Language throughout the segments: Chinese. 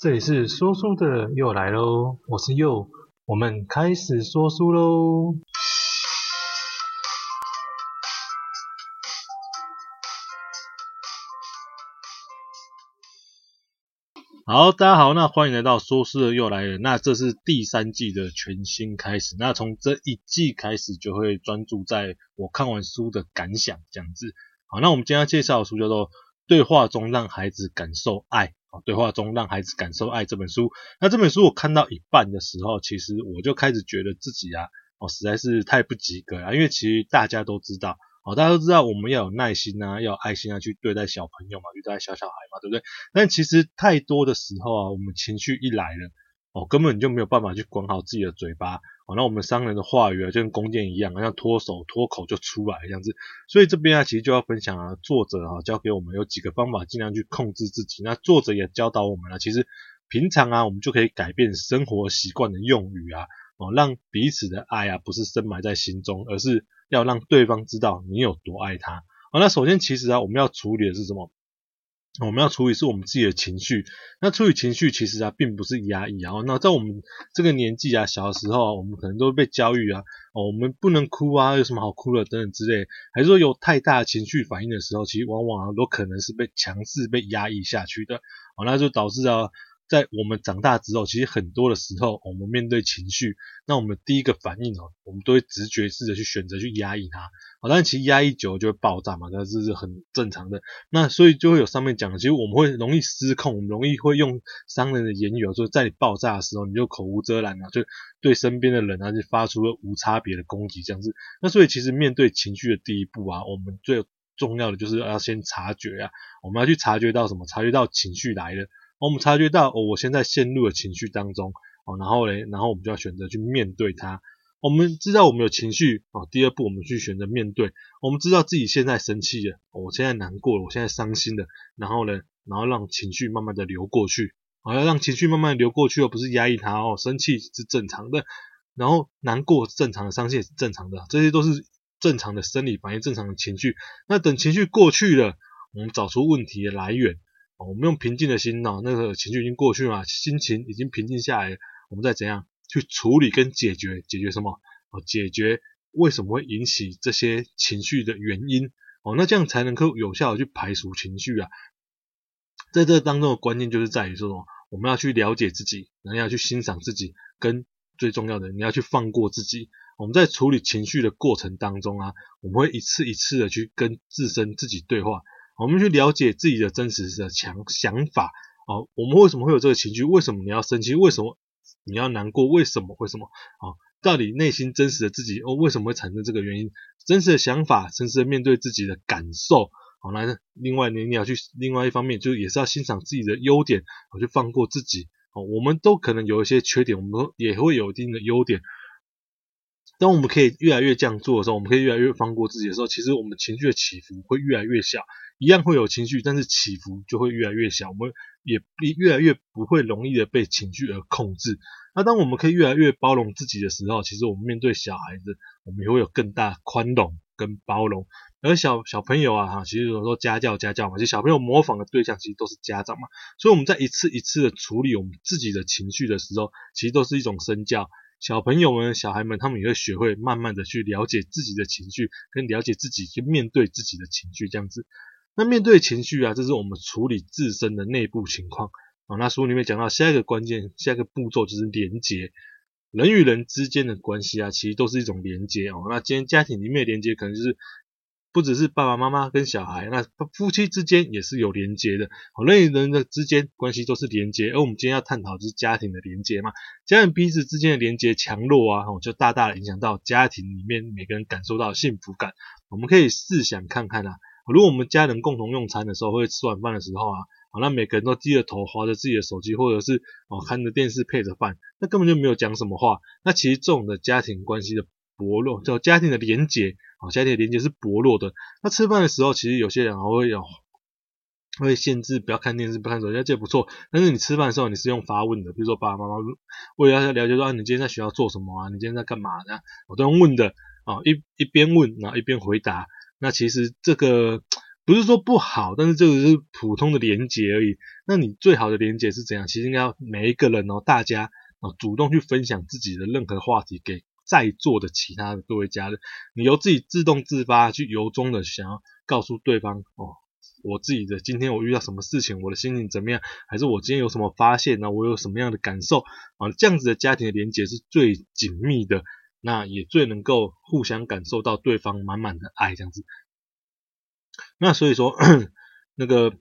这里是说书的又来喽，我是佑，我们开始说书喽。好，大家好，那欢迎来到说书的又来了。那这是第三季的全新开始，那从这一季开始就会专注在我看完书的感想这样子。好，那我们今天要介绍的书叫做《对话中让孩子感受爱》。对话中让孩子感受爱这本书，那这本书我看到一半的时候，其实我就开始觉得自己啊，哦，实在是太不及格了。因为其实大家都知道，哦，大家都知道我们要有耐心啊，要有爱心啊，去对待小朋友嘛，对待小小孩嘛，对不对？但其实太多的时候啊，我们情绪一来了。哦，根本就没有办法去管好自己的嘴巴，哦，那我们商人的话语啊，就跟弓箭一样，好像脱手脱口就出来这样子。所以这边啊，其实就要分享啊，作者啊教给我们有几个方法，尽量去控制自己。那作者也教导我们了，其实平常啊，我们就可以改变生活习惯的用语啊，哦，让彼此的爱啊，不是深埋在心中，而是要让对方知道你有多爱他。好，那首先其实啊，我们要处理的是什么？我们要处理是我们自己的情绪，那处理情绪其实啊，并不是压抑啊。那在我们这个年纪啊，小的时候啊，我们可能都被教育啊，哦，我们不能哭啊，有什么好哭的等等之类，还是说有太大的情绪反应的时候，其实往往啊，都可能是被强制被压抑下去的，哦，那就导致啊。在我们长大之后，其实很多的时候，我们面对情绪，那我们第一个反应哦，我们都会直觉式的去选择去压抑它，好，但其实压抑久了就会爆炸嘛，那这是很正常的。那所以就会有上面讲的，其实我们会容易失控，我们容易会用伤人的言语，就在你爆炸的时候，你就口无遮拦啊，就对身边的人啊，就发出了无差别的攻击这样子。那所以其实面对情绪的第一步啊，我们最重要的就是要先察觉啊，我们要去察觉到什么？察觉到情绪来了。我们察觉到，哦，我现在陷入了情绪当中，哦，然后嘞，然后我们就要选择去面对它。我们知道我们有情绪，哦，第二步我们去选择面对。我们知道自己现在生气了，我现在难过了，我现在伤心了，然后呢，然后让情绪慢慢的流过去，哦，要让情绪慢慢的流过去，而不是压抑它哦。生气是正常的，然后难过正常的，伤心也是正常的，这些都是正常的生理反应，正常的情绪。那等情绪过去了，我们找出问题的来源。我们用平静的心脑，那个情绪已经过去了，心情已经平静下来，我们再怎样去处理跟解决，解决什么？哦，解决为什么会引起这些情绪的原因？哦，那这样才能够有效的去排除情绪啊。在这当中的关键就是在于说什么？我们要去了解自己，然后要去欣赏自己，跟最重要的，你要去放过自己。我们在处理情绪的过程当中啊，我们会一次一次的去跟自身自己对话。我们去了解自己的真实的想想法哦，我们为什么会有这个情绪？为什么你要生气？为什么你要难过？为什么？为什么？哦，到底内心真实的自己哦，为什么会产生这个原因？真实的想法，真实的面对自己的感受。好，那另外你你要去另外一方面，就也是要欣赏自己的优点，我去放过自己。哦，我们都可能有一些缺点，我们也会有一定的优点。当我们可以越来越这样做的时候，我们可以越来越放过自己的时候，其实我们情绪的起伏会越来越小。一样会有情绪，但是起伏就会越来越小，我们也越来越不会容易的被情绪而控制。那当我们可以越来越包容自己的时候，其实我们面对小孩子，我们也会有更大宽容跟包容。而小小朋友啊，哈，其实有时候家教家教嘛，其实小朋友模仿的对象其实都是家长嘛，所以我们在一次一次的处理我们自己的情绪的时候，其实都是一种身教。小朋友们、小孩们，他们也会学会慢慢的去了解自己的情绪，跟了解自己去面对自己的情绪，这样子。那面对情绪啊，这是我们处理自身的内部情况啊。那书里面讲到下一个关键，下一个步骤就是连接。人与人之间的关系啊，其实都是一种连接哦。那今天家庭里面的连接，可能就是不只是爸爸妈妈跟小孩，那夫妻之间也是有连接的。人与人的之间关系都是连接，而我们今天要探讨就是家庭的连接嘛。家人彼此之间的连接强弱啊，就大大的影响到家庭里面每个人感受到幸福感。我们可以试想看看啊。如果我们家人共同用餐的时候，或者吃晚饭的时候啊，好，那每个人都低着头滑着自己的手机，或者是哦看着电视配着饭，那根本就没有讲什么话。那其实这种的家庭关系的薄弱，叫家庭的连结，啊，家庭的连结是薄弱的。那吃饭的时候，其实有些人还会有会限制不要看电视、不看手机，这也不错。但是你吃饭的时候，你是用发问的，比如说爸爸妈妈为了要了解说啊，你今天在学校做什么啊？你今天在干嘛呢？我都用问的啊，一一边问然后一边回答。那其实这个不是说不好，但是这个是普通的连结而已。那你最好的连结是怎样？其实应该要每一个人哦，大家哦主动去分享自己的任何话题给在座的其他的各位家人，你由自己自动自发去由衷的想要告诉对方哦，我自己的今天我遇到什么事情，我的心情怎么样，还是我今天有什么发现呢？我有什么样的感受啊？这样子的家庭的连接是最紧密的，那也最能够互相感受到对方满满的爱，这样子。那所以说，那个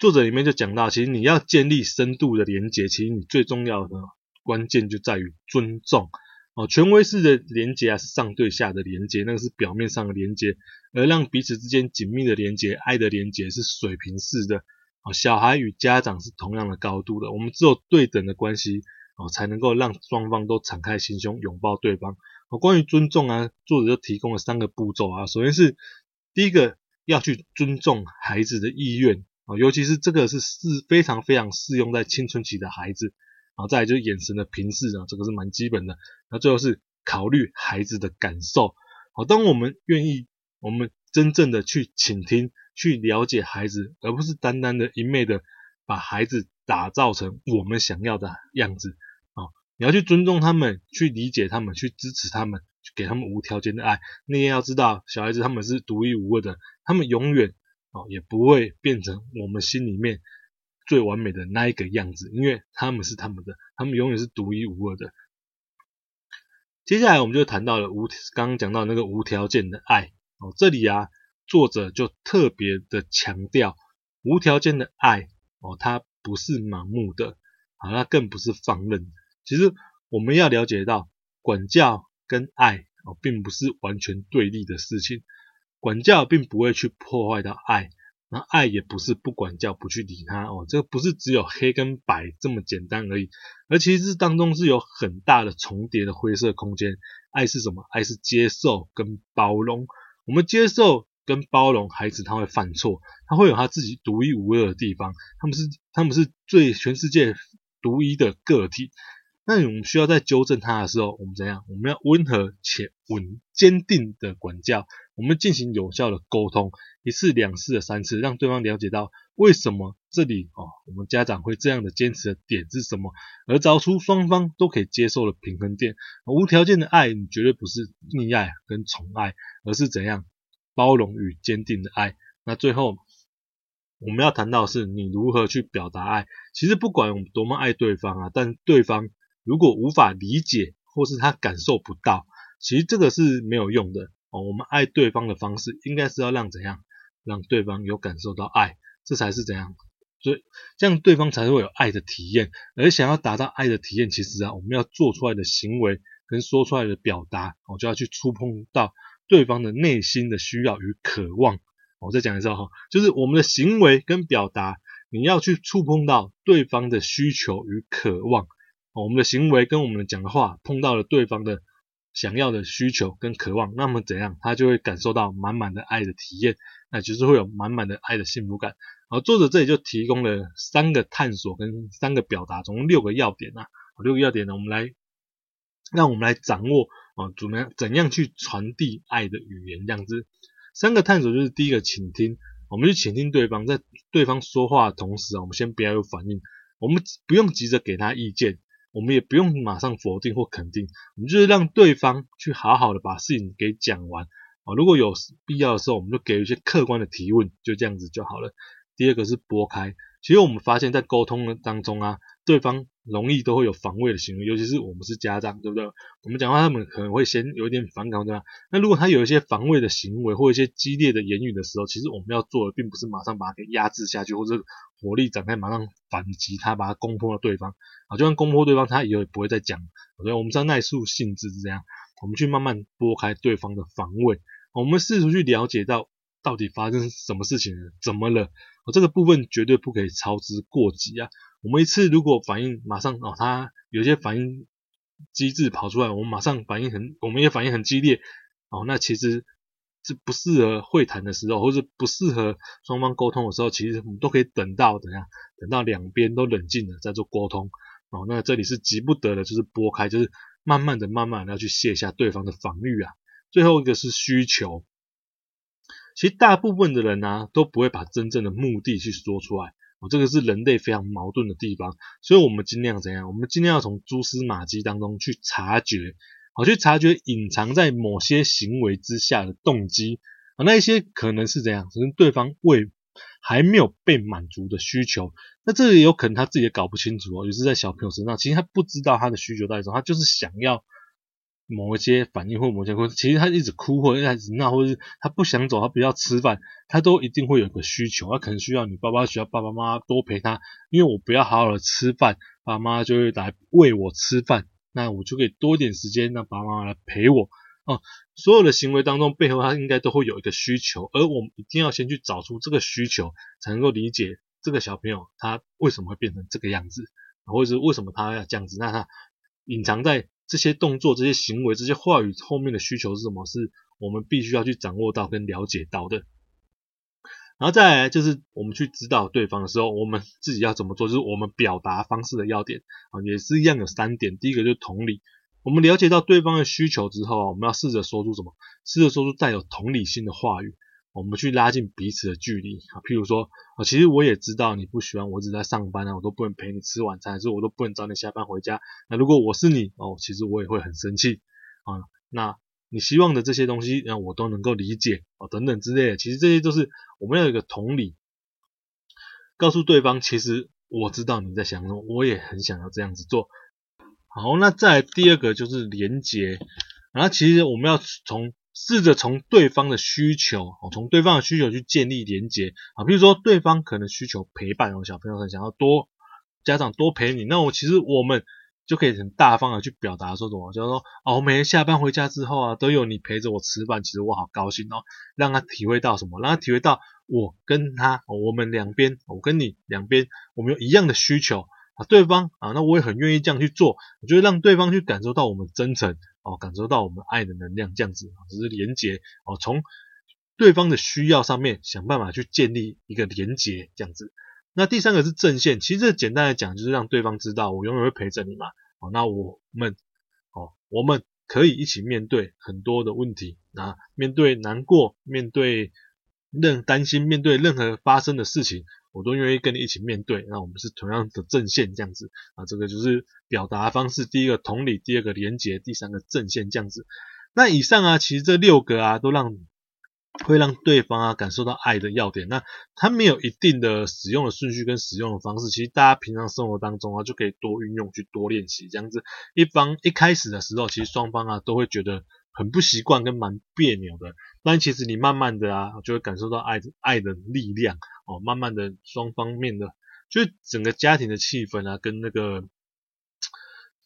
作者里面就讲到，其实你要建立深度的连接，其实你最重要的关键就在于尊重哦。权威式的连接啊，是上对下的连接，那个是表面上的连接，而让彼此之间紧密的连接、爱的连接是水平式的哦。小孩与家长是同样的高度的，我们只有对等的关系哦，才能够让双方都敞开心胸拥抱对方。哦，关于尊重啊，作者就提供了三个步骤啊，首先是第一个。要去尊重孩子的意愿啊，尤其是这个是适非常非常适用在青春期的孩子，然后再来就是眼神的平视啊，这个是蛮基本的。那最后是考虑孩子的感受。好，当我们愿意，我们真正的去倾听、去了解孩子，而不是单单的一昧的把孩子打造成我们想要的样子啊，你要去尊重他们，去理解他们，去支持他们。给他们无条件的爱，你也要知道，小孩子他们是独一无二的，他们永远哦也不会变成我们心里面最完美的那一个样子，因为他们是他们的，他们永远是独一无二的。接下来我们就谈到了无刚刚讲到那个无条件的爱哦，这里啊作者就特别的强调无条件的爱哦，它不是盲目的，啊，它更不是放任。其实我们要了解到管教。跟爱哦，并不是完全对立的事情。管教并不会去破坏到爱，那爱也不是不管教不去理他哦。这个不是只有黑跟白这么简单而已，而其实当中是有很大的重叠的灰色空间。爱是什么？爱是接受跟包容。我们接受跟包容孩子，他会犯错，他会有他自己独一无二的地方。他们是他们是最全世界独一的个体。那我们需要在纠正他的时候，我们怎样？我们要温和且稳坚定的管教，我们进行有效的沟通，一次、两次三次，让对方了解到为什么这里哦，我们家长会这样的坚持的点是什么，而找出双方都可以接受的平衡点。无条件的爱，你绝对不是溺爱跟宠爱，而是怎样包容与坚定的爱。那最后我们要谈到是你如何去表达爱。其实不管我们多么爱对方啊，但对方。如果无法理解，或是他感受不到，其实这个是没有用的哦。我们爱对方的方式，应该是要让怎样，让对方有感受到爱，这才是怎样，所以这样对方才会有爱的体验。而想要达到爱的体验，其实啊，我们要做出来的行为跟说出来的表达，我就要去触碰到对方的内心的需要与渴望。我再讲一次哈，就是我们的行为跟表达，你要去触碰到对方的需求与渴望。我们的行为跟我们讲的话碰到了对方的想要的需求跟渴望，那么怎样，他就会感受到满满的爱的体验，那就是会有满满的爱的幸福感。好，作者这里就提供了三个探索跟三个表达，总共六个要点啊。六个要点呢，我们来让我们来掌握啊，怎么样怎样去传递爱的语言这样子。三个探索就是第一个倾听，我们去倾听对方，在对方说话的同时啊，我们先不要有反应，我们不用急着给他意见。我们也不用马上否定或肯定，我们就是让对方去好好的把事情给讲完啊。如果有必要的时候，我们就给一些客观的提问，就这样子就好了。第二个是拨开，其实我们发现，在沟通当中啊，对方容易都会有防卫的行为，尤其是我们是家长，对不对？我们讲话，他们可能会先有一点反感，对吧？那如果他有一些防卫的行为或一些激烈的言语的时候，其实我们要做的并不是马上把他给压制下去，或者火力展开马上反击他，把他攻破了对方啊，就算攻破对方，他以后也不会再讲。所以我们知道耐受性质是这样，我们去慢慢拨开对方的防卫，我们试图去了解到到底发生什么事情了，怎么了？我这个部分绝对不可以操之过急啊！我们一次如果反应马上哦，他有些反应机制跑出来，我们马上反应很，我们也反应很激烈哦，那其实是不适合会谈的时候，或者不适合双方沟通的时候，其实我们都可以等到等下，等到两边都冷静了再做沟通哦。那这里是急不得的，就是拨开，就是慢慢的、慢慢的要去卸下对方的防御啊。最后一个是需求。其实大部分的人啊都不会把真正的目的去说出来，这个是人类非常矛盾的地方，所以我们尽量怎样？我们尽量要从蛛丝马迹当中去察觉，好，去察觉隐藏在某些行为之下的动机，啊，那一些可能是怎样？可能对方为还没有被满足的需求，那这也有可能他自己也搞不清楚哦，也是在小朋友身上，其实他不知道他的需求在什么，他就是想要某一些反应或某些或其实他一直哭或者一直闹，或者是他不想走，他不要吃饭，他都一定会有个需求，他可能需要你爸爸需要爸爸妈妈多陪他，因为我不要好好的吃饭，爸妈就会来喂我吃饭，那我就可以多一点时间让爸爸妈妈来陪我。哦，所有的行为当中背后，他应该都会有一个需求，而我们一定要先去找出这个需求，才能够理解这个小朋友他为什么会变成这个样子，或者是为什么他要这样子。那他隐藏在这些动作、这些行为、这些话语后面的需求是什么？是我们必须要去掌握到跟了解到的。然后再来就是我们去指导对方的时候，我们自己要怎么做？就是我们表达方式的要点啊，也是一样有三点。第一个就是同理。我们了解到对方的需求之后啊，我们要试着说出什么？试着说出带有同理心的话语，我们去拉近彼此的距离啊。譬如说，啊，其实我也知道你不喜欢我一直在上班啊，我都不能陪你吃晚餐，还是我都不能早点下班回家。那如果我是你哦，其实我也会很生气啊。那你希望的这些东西，那我都能够理解哦，等等之类的。其实这些都是我们要有一个同理，告诉对方，其实我知道你在想什么，我也很想要这样子做。好，那再来第二个就是连接，然后其实我们要从试着从对方的需求，从对方的需求去建立连接啊，比如说对方可能需求陪伴，小朋友很想要多家长多陪你，那我其实我们就可以很大方的去表达说什么，就是说哦，我每天下班回家之后啊，都有你陪着我吃饭，其实我好高兴哦，让他体会到什么，让他体会到我跟他，我们两边，我跟你两边，我们有一样的需求。啊，对方啊，那我也很愿意这样去做，我觉得让对方去感受到我们真诚哦，感受到我们爱的能量，这样子，只是连接哦，从对方的需要上面想办法去建立一个连接，这样子。那第三个是正线，其实这简单来讲就是让对方知道我永远会陪着你嘛。哦，那我们哦，我们可以一起面对很多的问题，啊，面对难过，面对任担心，面对任何发生的事情。我都愿意跟你一起面对，那我们是同样的阵线这样子啊，这个就是表达方式。第一个同理，第二个连结，第三个阵线这样子。那以上啊，其实这六个啊，都让会让对方啊感受到爱的要点。那它没有一定的使用的顺序跟使用的方式，其实大家平常生活当中啊就可以多运用去多练习这样子。一方一开始的时候，其实双方啊都会觉得很不习惯跟蛮别扭的，但其实你慢慢的啊就会感受到爱爱的力量。哦，慢慢的，双方面的，就是整个家庭的气氛啊，跟那个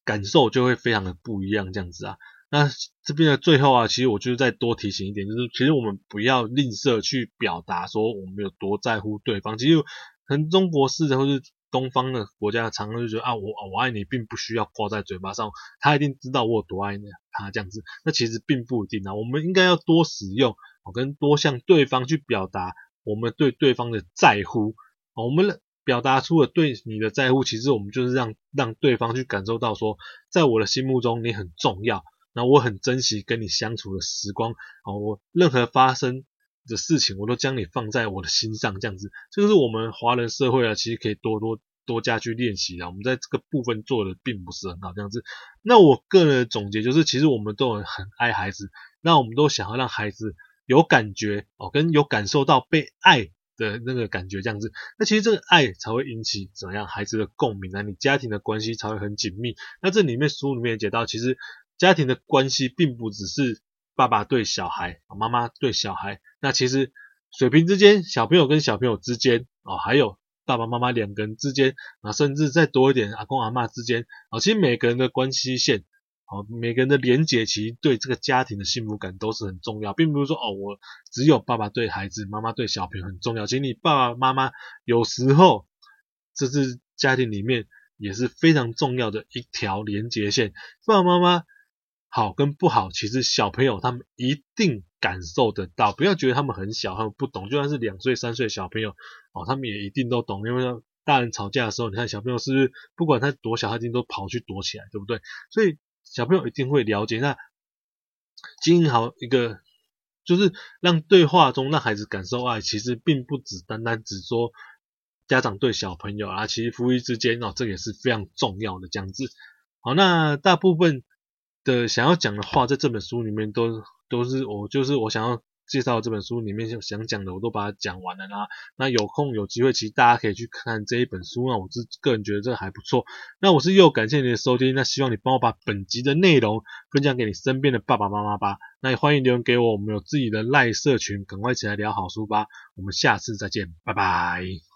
感受就会非常的不一样，这样子啊。那这边的最后啊，其实我就是再多提醒一点，就是其实我们不要吝啬去表达说我们有多在乎对方。其实，可能中国式的或是东方的国家，常常就觉得啊，我我爱你，并不需要挂在嘴巴上，他一定知道我有多爱你，他这样子。那其实并不一定啊，我们应该要多使用，哦，跟多向对方去表达。我们对对方的在乎，我们表达出了对你的在乎，其实我们就是让让对方去感受到说，在我的心目中你很重要，那我很珍惜跟你相处的时光，啊，我任何发生的事情，我都将你放在我的心上，这样子，这个是我们华人社会啊，其实可以多多多加去练习的。我们在这个部分做的并不是很好，这样子。那我个人的总结就是，其实我们都很爱孩子，那我们都想要让孩子。有感觉哦，跟有感受到被爱的那个感觉这样子，那其实这个爱才会引起怎样孩子的共鸣啊，你家庭的关系才会很紧密。那这里面书里面也讲到，其实家庭的关系并不只是爸爸对小孩，妈妈对小孩，那其实水平之间，小朋友跟小朋友之间哦，还有爸爸妈妈两个人之间啊，甚至再多一点阿公阿嬷之间啊，其实每个人的关系线。好，每个人的连结其实对这个家庭的幸福感都是很重要，并不是说哦，我只有爸爸对孩子，妈妈对小朋友很重要。其实你爸爸妈妈有时候这是家庭里面也是非常重要的一条连结线。爸爸妈妈好跟不好，其实小朋友他们一定感受得到。不要觉得他们很小，他们不懂，就算是两岁三岁小朋友哦，他们也一定都懂。因为大人吵架的时候，你看小朋友是不是不管他多小，他一定都跑去躲起来，对不对？所以。小朋友一定会了解，那经营好一个，就是让对话中让孩子感受爱，其实并不只单单只说家长对小朋友啊，其实夫妻之间哦，这也是非常重要的这样子。好，那大部分的想要讲的话，在这本书里面都都是我就是我想要。介绍这本书里面想讲的，我都把它讲完了啦。那有空有机会，其实大家可以去看看这一本书。那我是个人觉得这还不错。那我是又感谢你的收听。那希望你帮我把本集的内容分享给你身边的爸爸妈妈吧。那也欢迎留言给我，我们有自己的赖社群，赶快起来聊好书吧。我们下次再见，拜拜。